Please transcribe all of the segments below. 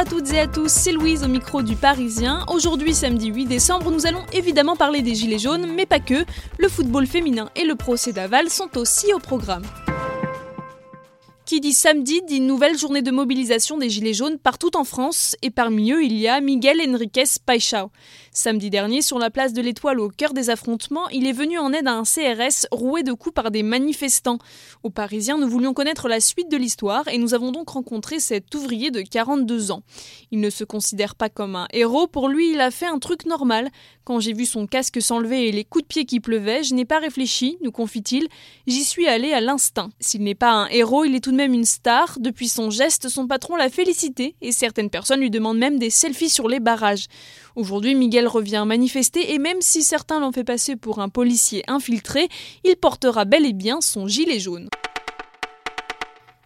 À toutes et à tous, c'est Louise au micro du Parisien. Aujourd'hui, samedi 8 décembre, nous allons évidemment parler des Gilets jaunes, mais pas que. Le football féminin et le procès d'Aval sont aussi au programme. Qui dit samedi dit nouvelle journée de mobilisation des Gilets jaunes partout en France, et parmi eux il y a Miguel Enriquez Paixao. Samedi dernier, sur la place de l'Étoile au cœur des affrontements, il est venu en aide à un CRS roué de coups par des manifestants. Aux Parisiens, nous voulions connaître la suite de l'histoire et nous avons donc rencontré cet ouvrier de 42 ans. Il ne se considère pas comme un héros, pour lui il a fait un truc normal. Quand j'ai vu son casque s'enlever et les coups de pied qui pleuvaient, je n'ai pas réfléchi, nous confie-t-il, j'y suis allé à l'instinct. S'il n'est pas un héros, il est tout de même une star. Depuis son geste, son patron l'a félicité et certaines personnes lui demandent même des selfies sur les barrages. Aujourd'hui, Miguel revient manifester et même si certains l'ont fait passer pour un policier infiltré, il portera bel et bien son gilet jaune.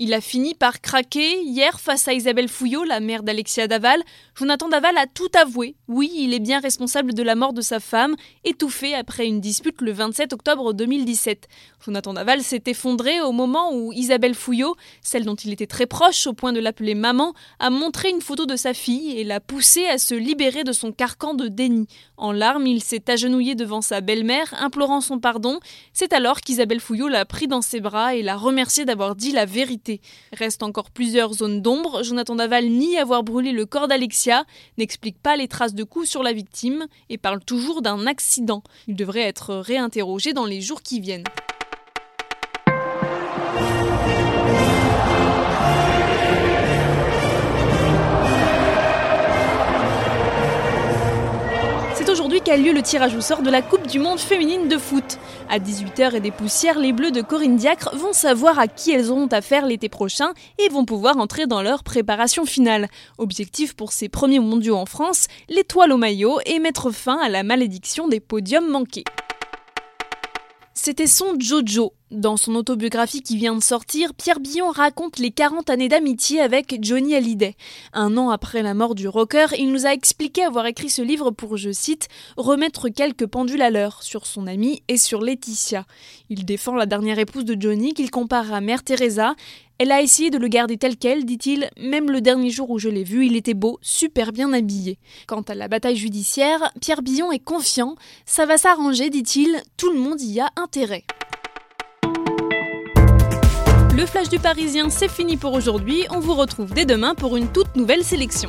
Il a fini par craquer hier face à Isabelle Fouillot, la mère d'Alexia Daval. Jonathan Daval a tout avoué. Oui, il est bien responsable de la mort de sa femme, étouffée après une dispute le 27 octobre 2017. Jonathan Daval s'est effondré au moment où Isabelle Fouillot, celle dont il était très proche au point de l'appeler maman, a montré une photo de sa fille et l'a poussée à se libérer de son carcan de déni. En larmes, il s'est agenouillé devant sa belle-mère, implorant son pardon. C'est alors qu'Isabelle Fouillot l'a pris dans ses bras et l'a remercié d'avoir dit la vérité. Reste encore plusieurs zones d'ombre. Jonathan Daval nie avoir brûlé le corps d'Alexia, n'explique pas les traces de coups sur la victime et parle toujours d'un accident. Il devrait être réinterrogé dans les jours qui viennent. Qu'a lieu le tirage au sort de la Coupe du Monde féminine de foot. À 18h et des poussières, les Bleus de Corinne Diacre vont savoir à qui elles auront affaire l'été prochain et vont pouvoir entrer dans leur préparation finale. Objectif pour ces premiers mondiaux en France, l'étoile au maillot et mettre fin à la malédiction des podiums manqués. C'était son Jojo, dans son autobiographie qui vient de sortir, Pierre Billon raconte les 40 années d'amitié avec Johnny Hallyday. Un an après la mort du rocker, il nous a expliqué avoir écrit ce livre pour, je cite, remettre quelques pendules à l'heure sur son ami et sur Laetitia. Il défend la dernière épouse de Johnny qu'il compare à Mère Teresa. Elle a essayé de le garder tel quel, dit-il, même le dernier jour où je l'ai vu, il était beau, super bien habillé. Quant à la bataille judiciaire, Pierre Billon est confiant, ça va s'arranger, dit-il, tout le monde y a intérêt. Le flash du Parisien, c'est fini pour aujourd'hui. On vous retrouve dès demain pour une toute nouvelle sélection.